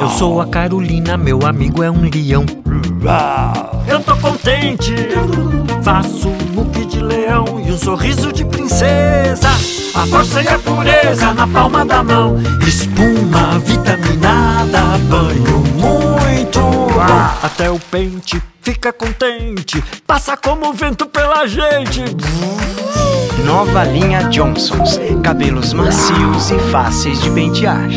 Eu sou a Carolina, meu amigo é um leão. Eu tô contente, faço um look de leão e um sorriso de princesa. A força e a pureza na palma da mão, espuma vitaminada, banho muito bom. Até o pente fica contente, passa como o vento pela gente. Nova linha Johnsons. Cabelos macios e fáceis de pentear.